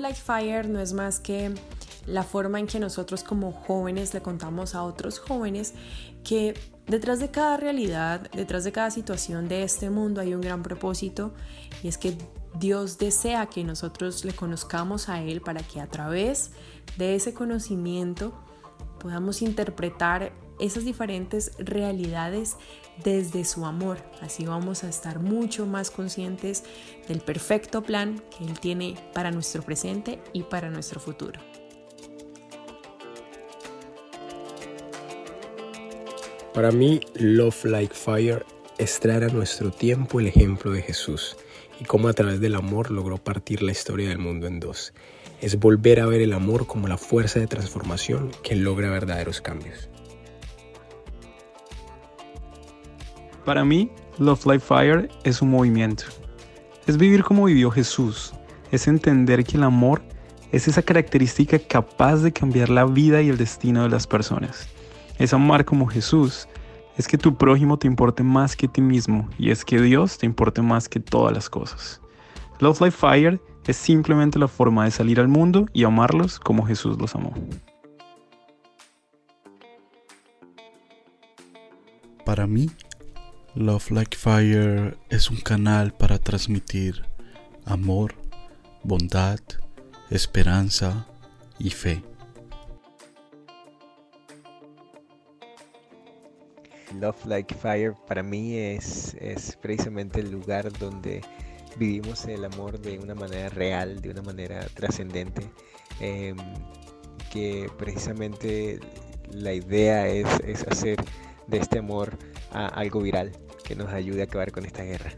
Like Fire no es más que la forma en que nosotros como jóvenes le contamos a otros jóvenes que detrás de cada realidad, detrás de cada situación de este mundo hay un gran propósito y es que Dios desea que nosotros le conozcamos a Él para que a través de ese conocimiento podamos interpretar esas diferentes realidades desde su amor. Así vamos a estar mucho más conscientes del perfecto plan que Él tiene para nuestro presente y para nuestro futuro. Para mí, Love Like Fire es traer a nuestro tiempo el ejemplo de Jesús y cómo a través del amor logró partir la historia del mundo en dos. Es volver a ver el amor como la fuerza de transformación que logra verdaderos cambios. Para mí, Love Life Fire es un movimiento. Es vivir como vivió Jesús. Es entender que el amor es esa característica capaz de cambiar la vida y el destino de las personas. Es amar como Jesús. Es que tu prójimo te importe más que ti mismo y es que Dios te importe más que todas las cosas. Love Life Fire es simplemente la forma de salir al mundo y amarlos como Jesús los amó. Para mí, Love Like Fire es un canal para transmitir amor, bondad, esperanza y fe. Love Like Fire para mí es, es precisamente el lugar donde vivimos el amor de una manera real, de una manera trascendente, em, que precisamente la idea es, es hacer de este amor a algo viral que nos ayude a acabar con esta guerra.